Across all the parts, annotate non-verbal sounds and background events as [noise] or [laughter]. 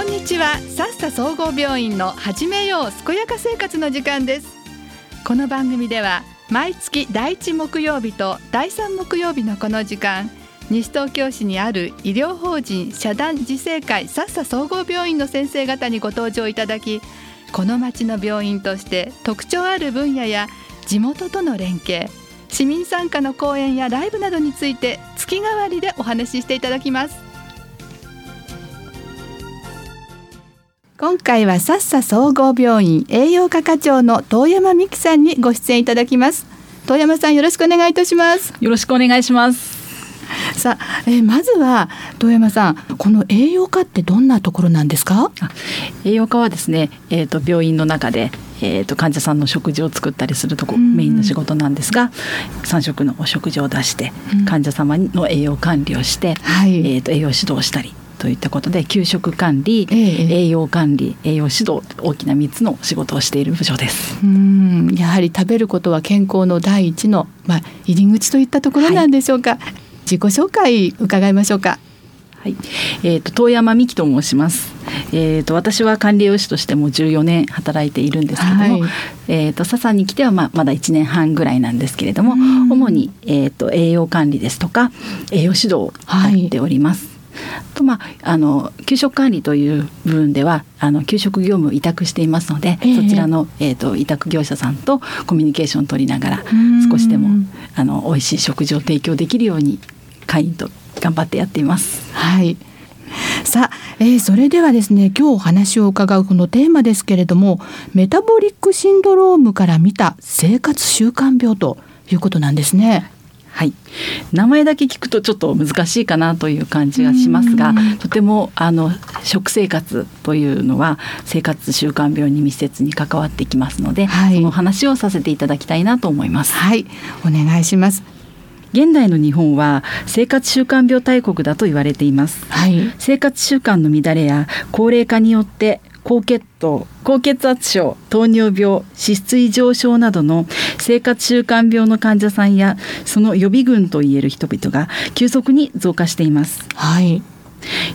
こんにちは。さっさ総合病院の始めよう健やか生活の時間です。この番組では毎月第一木曜日と第三木曜日のこの時間西東京市にある医療法人社団自生会さっさ総合病院の先生方にご登場いただきこの町の病院として特徴ある分野や地元との連携市民参加の講演やライブなどについて月替わりでお話ししていただきます。今回はさっさ総合病院栄養科課長の遠山美希さんにご出演いただきます。遠山さんよろしくお願いいたします。よろしくお願いします。さあ、えー、まずは遠山さんこの栄養科ってどんなところなんですか？栄養科はですね、えーと、病院の中でえーと、患者さんの食事を作ったりするとこメインの仕事なんですが3食のお食事を出して患者様の栄養管理をして、はい、えーと、栄養指導をしたりといったことで給食管理、えー、栄養管理栄養指導大きな3つの仕事をしている部署です。うん。やはり食べることは健康の第一の、まあ、入り口といったところなんでしょうか、はい。自己紹介伺いましょうか。はい、えっ、ー、と遠山美希と申します。えっ、ー、と私は管理栄養士としても14年働いているんですけども、はい、えっ、ー、と笹に来てはまあまだ1年半ぐらいなんですけれども、主にえっ、と栄養管理ですとか栄養指導をやっております。はいとまあ、あの給食管理という部分ではあの給食業務を委託していますので、えー、そちらの、えーと、委託業者さんとコミュニケーションを取りながら少しでもあの美味しい食事を提供できるように会員と頑張ってやっています。はいさあ、えー、それではですね今日お話を伺うこのテーマですけれどもメタボリックシンドロームから見た生活習慣病ということなんですね。はい、名前だけ聞くとちょっと難しいかなという感じがしますがとてもあの食生活というのは生活習慣病に密接に関わってきますので、はい、その話をさせていただきたいなと思います。はい、お願いします。現代の日本は生活習慣病大国だと言われています、はい、生活習慣の乱れや高齢化によって高血糖高血圧症糖尿病脂質異常症などの生活習慣病の患者さんやその予備軍といえる人々が急速に増加しています。はい。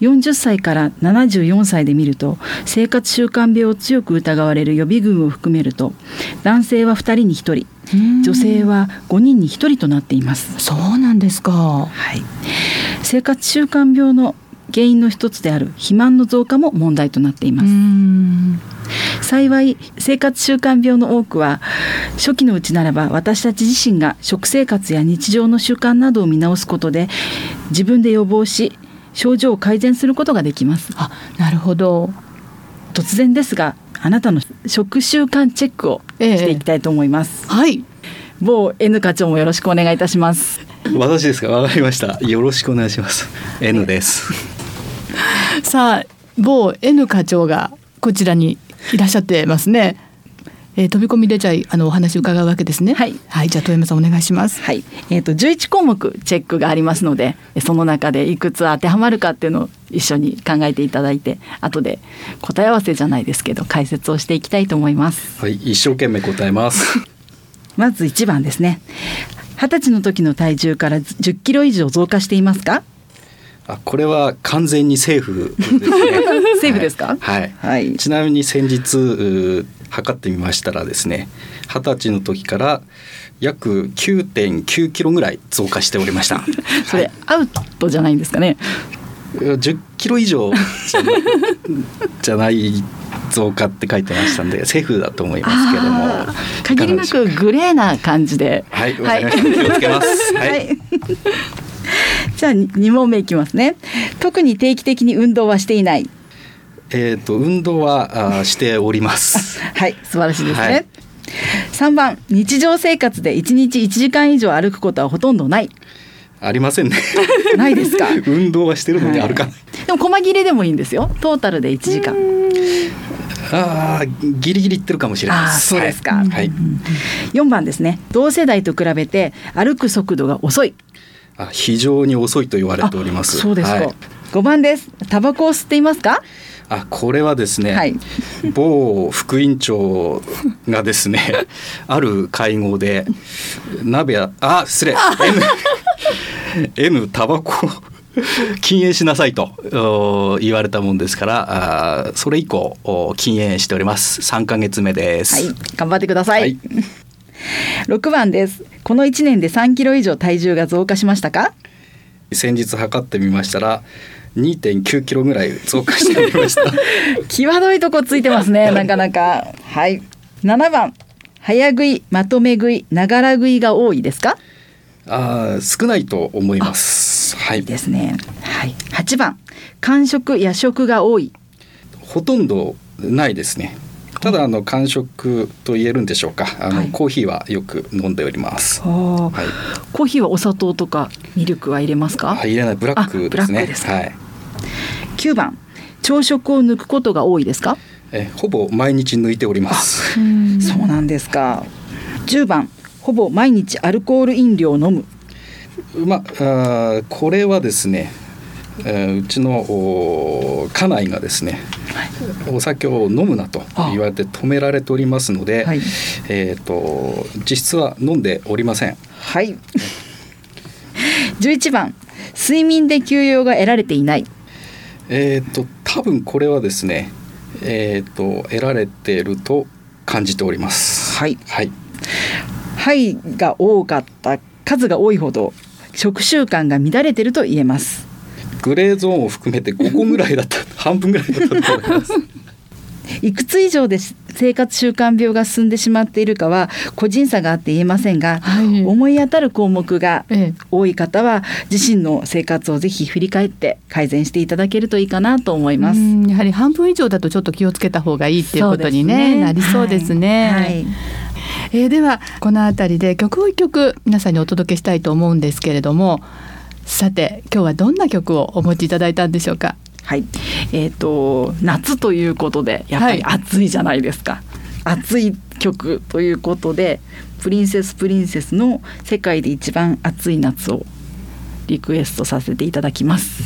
40歳から74歳で見ると生活習慣病を強く疑われる予備軍を含めると男性は2人に1人女性は5人に1人となっています。そうなんですか、はい、生活習慣病の原因の一つである肥満の増加も問題となっています。幸い生活習慣病の多くは初期のうちならば私たち自身が食生活や日常の習慣などを見直すことで自分で予防し症状を改善することができます。あなるほど。突然ですがあなたの食習慣チェックをしていきたいと思います、えー、はい。某 N 課長もよろしくお願いいたします。私ですか？わかりました。よろしくお願いします。N です [laughs] さあ某 N 課長がこちらにいらっしゃってますねえー、飛び込みでじゃあのお話伺うわけですね。はい。はい、じゃあ富山さんお願いします。はい。えっ、ー、と十一項目チェックがありますので、その中でいくつ当てはまるかっていうのを一緒に考えていただいて、後で答え合わせじゃないですけど解説をしていきたいと思います。はい、一生懸命答えます。[laughs] まず一番ですね。二十歳の時の体重から十キロ以上増加していますか？あこれは完全にセーフですね。[laughs] セーフですか？はい。はい、ちなみに先日測ってみましたらですね二十歳の時から約9.9キロぐらい増加しておりました。[laughs] それ、アウトじゃないんですかね？10キロ以上じゃない増加って書いてましたんでセーフだと思いますけども。限りなくグレーな感じで。はいわかりました、気をつけます。はい、[laughs] じゃあ2問目いきますね特に定期的に運動はしていないえっ、ー、と運動はあしております。[laughs] はい素晴らしいですね。はい、3番日常生活で1日1時間以上歩くことはほとんどない。ありませんね。[laughs] ないですか？運動はしてるのに歩かない。はい、でも細切れでもいいんですよ。トータルで1時間。ああギリギリいってるかもしれないそうですか。はい。4番ですね。同世代と比べて歩く速度が遅い。あ非常に遅いと言われております。そうですか。はい、5番です。タバコを吸っていますか？あこれはですね、はい、某副委員長がですね [laughs] ある会合で鍋あ失礼。[laughs] N, N タバコ禁煙しなさいと言われたもんですからあそれ以降禁煙しております。3ヶ月目です。はい。頑張ってください、はい、6番ですこの1年で3キロ以上体重が増加しましたか？先日測ってみましたら2.9キロぐらい増加しておりました。[laughs] 際どいとこついてますねなかなか。はい。7番。早食いまとめ食いながら食いが多いですか？あ少ないと思います。はい。ですね。はい。8番。間食夜食が多い。ほとんどないですねただあの間食と言えるんでしょうか。あの、はい、コーヒーはよく飲んでおります、はい、コーヒーはお砂糖とかミルクは入れますか、はい、入れない。ブラックですね。はい。9番。朝食を抜くことが多いですか？えほぼ毎日抜いております。そうなんですか。10番。ほぼ毎日アルコール飲料を飲む。まあこれはですねえー、うちの家内がですね、はい、お酒を飲むなと言われて止められておりますので、はい、えっ、ー、と実質は飲んでおりません。はい。11番睡眠で休養が得られていない。えっ、ー、と多分これはですね、えっ、ー、と得られていると感じております。はい。はい。はいが多かった数が多いほど食習慣が乱れていると言えます。グレーゾーンを含めて5個ぐらいだった [laughs] 半分ぐらいだったと思います。いくつ以上で生活習慣病が進んでしまっているかは個人差があって言えませんが、はい、思い当たる項目が多い方は自身の生活をぜひ振り返って改善していただけるといいかなと思います。やはり半分以上だとちょっと気をつけた方がいいっていうことにね、ね、なりそうですね。はい、はいえー、ではこの辺りで曲を一曲皆さんにお届けしたいと思うんですけれどもさて今日はどんな曲をお持ちいただいたんでしょうか？はい、えっ、ー、と夏ということでやっぱり暑いじゃないですか。はい、暑い曲ということでプリンセスプリンセスの世界で一番暑い夏をリクエストさせていただきます。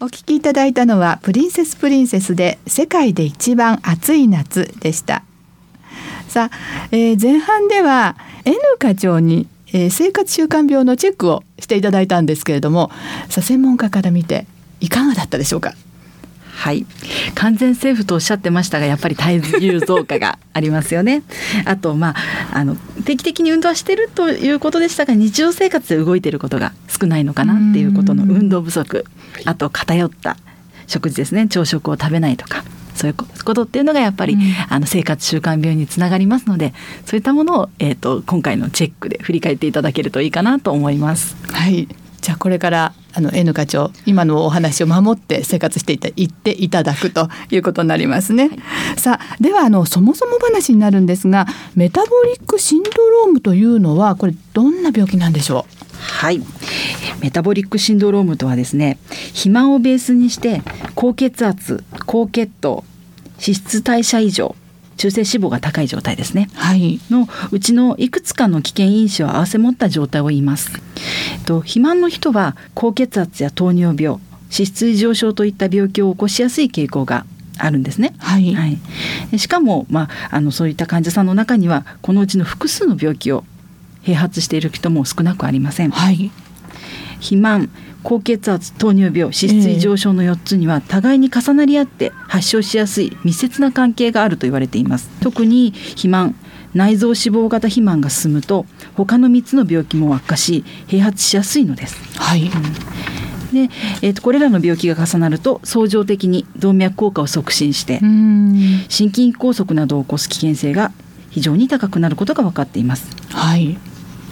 お聞きいただいたのはプリンセスプリンセスで世界で一番暑い夏でした。さあ、えー、前半では N 課長にえー、生活習慣病のチェックをしていただいたんですけれどもさあ専門家から見ていかがだったでしょうか？はい。完全セーフとおっしゃってましたがやっぱり体重増加がありますよね。[laughs] あとまああの定期的に運動はしてるということでしたが日常生活で動いていることが少ないのかなっていうことの運動不足。あと偏った食事ですね。朝食を食べないとかそういうことっていうのがやっぱり、うん、あの生活習慣病につながりますのでそういったものを、えーと、今回のチェックで振り返っていただけるといいかなと思います。はい。じゃあこれからあの N 課長今のお話を守って生活していた言っていただくということになりますね。はい、さあではあのそもそも話になるんですがメタボリックシンドロームというのはこれどんな病気なんでしょう？はい。メタボリックシンドロームとはですね肥満をベースにして高血圧高血糖脂質代謝異常中性脂肪が高い状態ですね、はい、のうちのいくつかの危険因子を合わせ持った状態を言います。と肥満の人は高血圧や糖尿病脂質異常症といった病気を起こしやすい傾向があるんですね。はい、はい、しかも、まあ、あのそういった患者さんの中にはこのうちの複数の病気を併発している人も少なくありません。はい、肥満高血圧糖尿病脂質異常症の4つには互いに重なり合って発症しやすい密接な関係があると言われています。特に肥満内臓脂肪型肥満が進むと他の3つの病気も悪化し併発しやすいのです。はい、うん。で、えーと、これらの病気が重なると相乗的に動脈硬化を促進して心筋梗塞などを起こす危険性が非常に高くなることが分かっています。はい、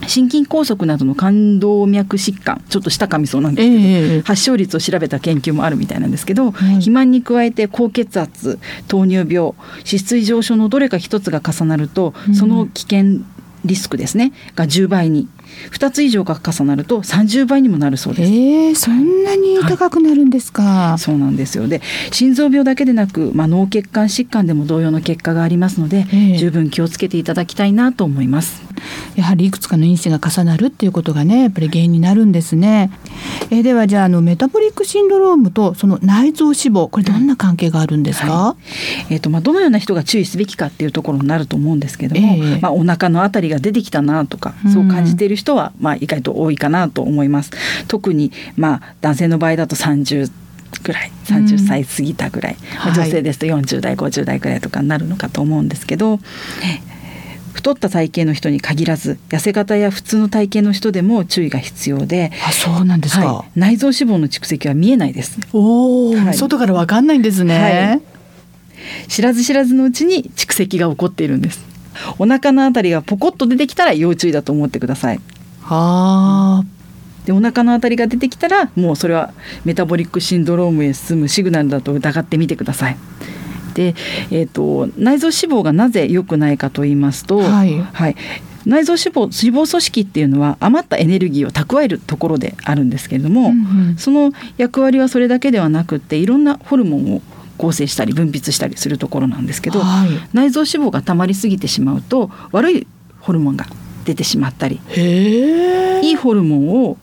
心筋梗塞などの冠動脈疾患ちょっと下噛みそうなんですけど、えー、発症率を調べた研究もあるみたいなんですけど、肥満に加えて高血圧糖尿病脂質異常症のどれか一つが重なると、その危険リスクですねが10倍に2つ以上が重なると30倍にもなるそうです。えー、そんなに高くなるんですか、はい、そうなんですよで心臓病だけでなく、まあ、脳血管疾患でも同様の結果がありますので、えー、十分気をつけていただきたいなと思います。やはりいくつかの因子が重なるっていうことがねやっぱり原因になるんですね。えー、ではじゃああのメタボリックシンドロームとその内臓脂肪これどんな関係があるんですか？はい、えっ、ー、とまあどのような人が注意すべきかっていうところになると思うんですけども、えー、まあお腹のあたりが出てきたなとかそう感じている人はまあ意外と多いかなと思います。特にまあ男性の場合だと30ぐらい30歳過ぎたぐらい、うん、女性ですと40代50代ぐらいとかになるのかと思うんですけど、太った体型の人に限らず痩せ型や普通の体型の人でも注意が必要であそうなんですか、はい、内臓脂肪の蓄積は見えないです。おお、はい、外からわかんないんですね、はい、知らず知らずのうちに蓄積が起こっているんですお腹のあたりがポコッと出てきたら要注意だと思ってください。はあ。でお腹のあたりが出てきたらもうそれはメタボリックシンドロームへ進むシグナルだと疑ってみてください。で、えーと、内臓脂肪がなぜ良くないかと言いますと、はい、はい、内臓脂肪脂肪組織っていうのは余ったエネルギーを蓄えるところであるんですけれども、うんうん、その役割はそれだけではなくっていろんなホルモンを合成したり分泌したりするところなんですけど、はい、内臓脂肪が溜まりすぎてしまうと悪いホルモンが出てしまったりいいホルモンを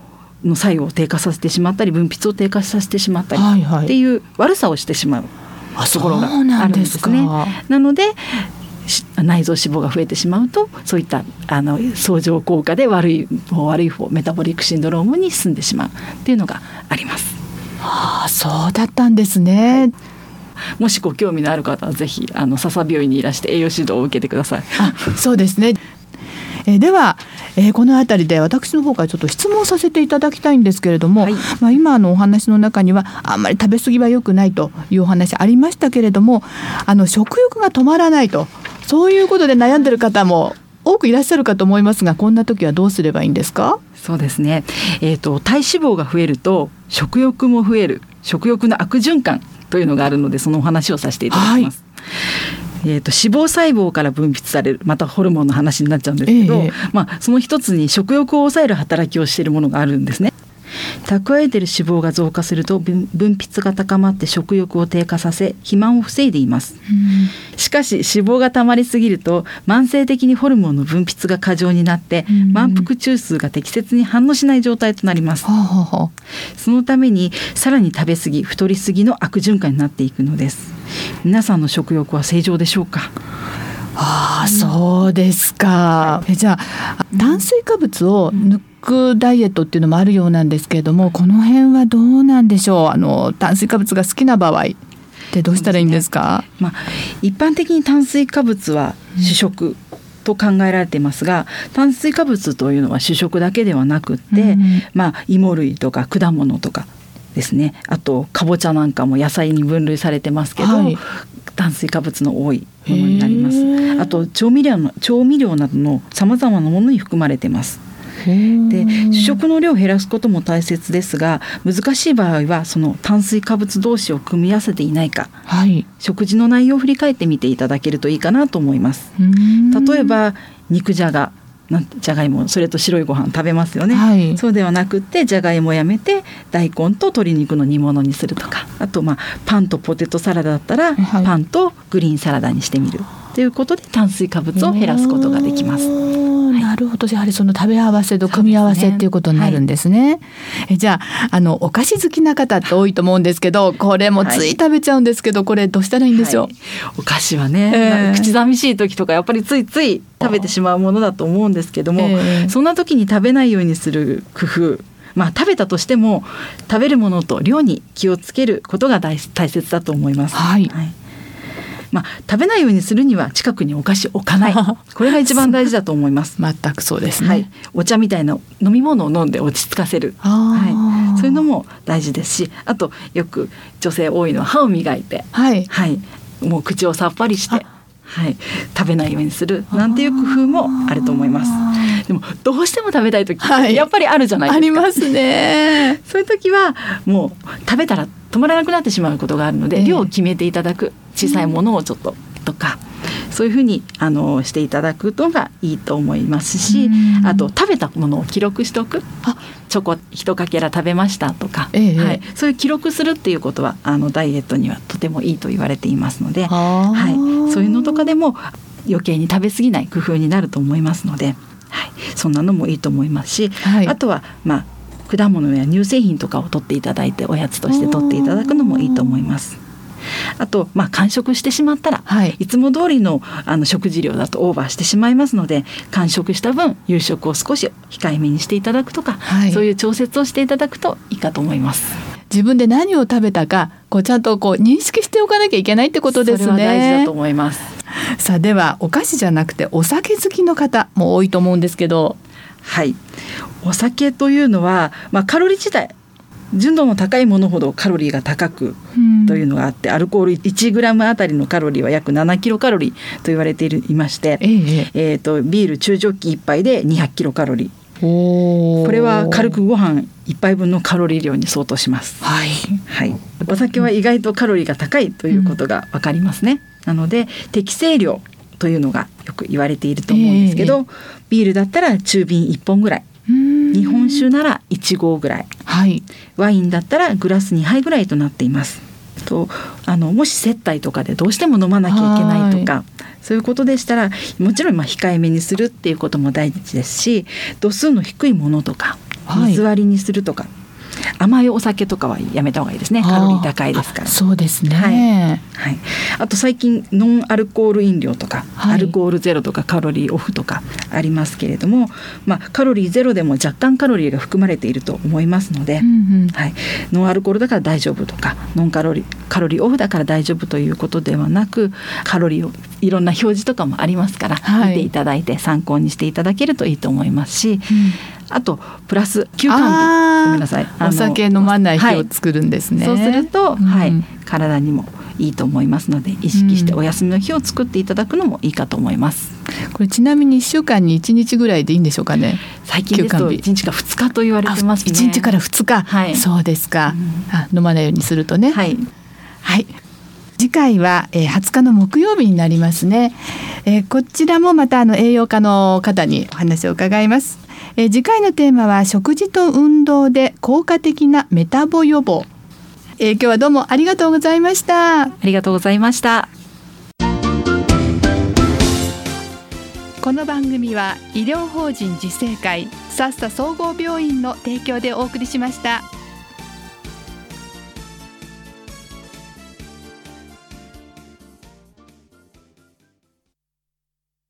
の作用を低下させてしまったり分泌を低下させてしまったりっていう悪さをしてしまうところがあるんですね。なので内臓脂肪が増えてしまうとそういったあの相乗効果で悪い方悪い方メタボリックシンドロームに進んでしまうっていうのがあります。ああそうだったんですね。はいもしご興味のある方はぜひあの笹病院にいらして栄養指導を受けてください。あそうですね。えー、では、えー、この辺りで私の方からちょっと質問させていただきたいんですけれども、はい、まあ、今のお話の中にはあんまり食べ過ぎは良くないというお話ありましたけれどもあの食欲が止まらないとそういうことで悩んでる方も多くいらっしゃるかと思いますがこんな時はどうすればいいんですか？そうですね、えーと、体脂肪が増えると食欲も増える。食欲の悪循環というのがあるのでそのお話をさせていただきます。はいえーと、脂肪細胞から分泌されるまたホルモンの話になっちゃうんですけど、えー、まあ、その一つに食欲を抑える働きをしているものがあるんですね。蓄えている脂肪が増加すると分泌が高まって食欲を低下させ肥満を防いでいます、うん、しかし脂肪がたまりすぎると慢性的にホルモンの分泌が過剰になって、うん、満腹中枢が適切に反応しない状態となります、そのためにさらに食べ過ぎ太りすぎの悪循環になっていくのです。皆さんの食欲は正常でしょうか？ああ、そうですか。えじゃあ炭水化物を抜くダイエットっていうのもあるようなんですけれども、この辺はどうなんでしょう？あの炭水化物が好きな場合ってどうしたらいいんですか？すね、まあ一般的に炭水化物は主食。と考えられていますが炭水化物というのは主食だけではなくって、うん、まあ芋類とか果物とかですねあとかぼちゃなんかも野菜に分類されてますけど、はい、炭水化物の多いものになりますあと調味料の調味料などのさまざまなものに含まれてますで主食の量を減らすことも大切ですが難しい場合はその炭水化物同士を組み合わせていないか、はい、食事の内容を振り返ってみていただけるといいかなと思います。例えば肉じゃがじゃがいもそれと白いご飯食べますよね、はい、そうではなくてじゃがいもやめて大根と鶏肉の煮物にするとか。あとまあパンとポテトサラダだったら、はい、パンとグリーンサラダにしてみる。ということで炭水化物を減らすことができます。なるほど。やはりその食べ合わせと組み合わせっていうことになるんですね。すねはい、えじゃああのお菓子好きな方って多いと思うんですけどこれもつい食べちゃうんですけど、これどうしたらいいんでしょう、はい、お菓子はね、えー、口寂しい時とかやっぱりついつい食べてしまうものだと思うんですけども、えー、そんな時に食べないようにする工夫まあ、食べたとしても食べるものと量に気をつけることが大切だと思います。はい、はいまあ、食べないようにするには近くにお菓子置かない。[laughs] これが一番大事だと思います。全くそうですね、はい、お茶みたいな飲み物を飲んで落ち着かせる、はい、そういうのも大事ですしあとよく女性多いのは歯を磨いて、はい、はい、もう口をさっぱりして。はい、食べないようにする。なんていう工夫もあると思います。でもどうしても食べたい時、はい、やっぱりあるじゃないですか。ありますね。[laughs] そういう時はもう食べたら止まらなくなってしまうことがあるので、えー、量を決めていただく小さいものをちょっととか。そういうふうにあのしていただくのがいいと思いますし、あと食べたものを記録しておく。チョコ一かけら食べましたとか、ええ、はい、そういう記録するっていうことはあのダイエットにはとてもいいと言われていますので、はい、そういうのとかでも余計に食べ過ぎない工夫になると思いますので、はい、そんなのもいいと思いますし、はい、あとはまあ果物や乳製品とかを取っていただいておやつとして取っていただくのもいいと思います。あと、まあ、完食してしまったら、はい、いつも通りのあの食事量だとオーバーしてしまいますので完食した分夕食を少し控えめにしていただくとか、はい、そういう調節をしていただくといいかと思います。自分で何を食べたかこうちゃんとこう認識しておかなきゃいけないってことですね。大事だと思います。さあではお菓子じゃなくてお酒好きの方も多いと思うんですけど。はい。お酒というのは、まあ、カロリー自体純度の高いものほどカロリーが高くというのがあって、アルコール1グラムあたりのカロリーは約7キロカロリーと言われていまして、えー、えーとビール中ジョッキ1杯で200キロカロリー。これは軽くご飯一杯分のカロリー量に相当します。はい、はい、お酒は意外とカロリーが高いということがわかりますね。うん、なので適正量というのがよく言われていると思うんですけど、えー、ビールだったら中瓶1本ぐらい。日本酒なら1合ぐらい、はい、ワインだったらグラス2杯ぐらいとなっています。とあのもし接待とかでどうしても飲まなきゃいけないとかそういうことでしたらもちろんまあ控えめにするっていうことも大事ですし度数の低いものとか水割りにするとか、はい甘いお酒とかはやめた方がいいですね。カロリー高いですから。そうですね、はい、はい、あと最近ノンアルコール飲料とか、はい、アルコールゼロとかカロリーオフとかありますけれども、まあ、カロリーゼロでも若干カロリーが含まれていると思いますので、うんうん、はい、ノンアルコールだから大丈夫とかノンカロリーカロリーオフだから大丈夫ということではなくカロリーをいろんな表示とかもありますから、はい、見ていただいて参考にしていただけるといいと思いますし、うん。あとプラス休館日。ごめんなさい。お酒飲まない日を作るんですね、はい、そうすると、うん、はい。体にもいいと思いますので意識してお休みの日を作っていただくのもいいかと思います。これちなみに1週間に1日ぐらいでいいんでしょうかね？最近ですと1日。か2日と言われてますね。1日から2日、はい、そうですか、うん、あ飲まないようにするとね。はい、はい次回は、えー、20日の木曜日になりますね、えー、こちらもまたあの栄養科の方にお話を伺います。えー、次回のテーマは食事と運動で効果的なメタボ予防、えー、今日はどうもありがとうございました。ありがとうございました。この番組は医療法人自生会さっさ総合病院の提供でお送りしました。